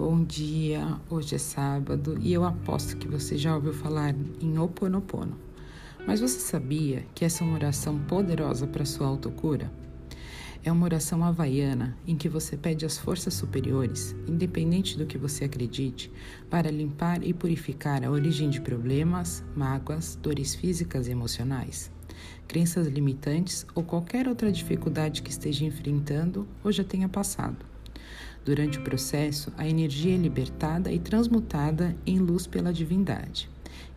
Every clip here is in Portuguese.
bom dia. Hoje é sábado e eu aposto que você já ouviu falar em Oponopono. Mas você sabia que essa é uma oração poderosa para sua autocura? É uma oração havaiana em que você pede às forças superiores, independente do que você acredite, para limpar e purificar a origem de problemas, mágoas, dores físicas e emocionais, crenças limitantes ou qualquer outra dificuldade que esteja enfrentando ou já tenha passado. Durante o processo, a energia é libertada e transmutada em luz pela divindade.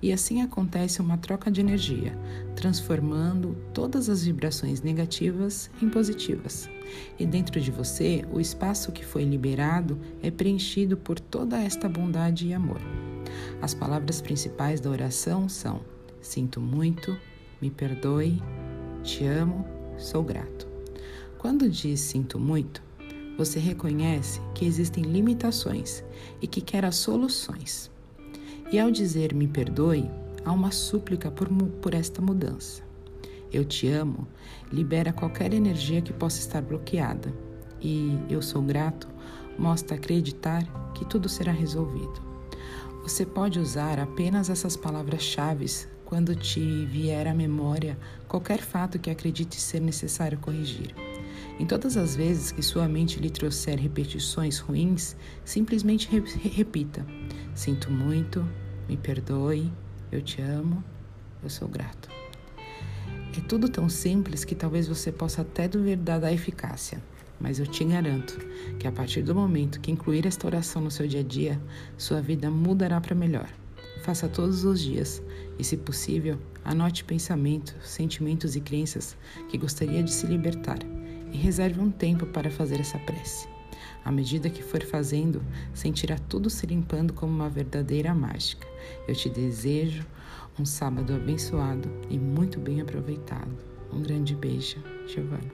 E assim acontece uma troca de energia, transformando todas as vibrações negativas em positivas. E dentro de você, o espaço que foi liberado é preenchido por toda esta bondade e amor. As palavras principais da oração são: Sinto muito, me perdoe, te amo, sou grato. Quando diz sinto muito, você reconhece que existem limitações e que quer as soluções. E ao dizer me perdoe, há uma súplica por, por esta mudança. Eu te amo libera qualquer energia que possa estar bloqueada. E eu sou grato mostra acreditar que tudo será resolvido. Você pode usar apenas essas palavras-chave quando te vier à memória qualquer fato que acredite ser necessário corrigir. Em todas as vezes que sua mente lhe trouxer repetições ruins, simplesmente re repita: Sinto muito, me perdoe, eu te amo, eu sou grato. É tudo tão simples que talvez você possa até duvidar da eficácia, mas eu te garanto que a partir do momento que incluir esta oração no seu dia a dia, sua vida mudará para melhor. Faça todos os dias e, se possível, anote pensamentos, sentimentos e crenças que gostaria de se libertar e reserve um tempo para fazer essa prece. À medida que for fazendo, sentirá tudo se limpando como uma verdadeira mágica. Eu te desejo um sábado abençoado e muito bem aproveitado. Um grande beijo, Giovana.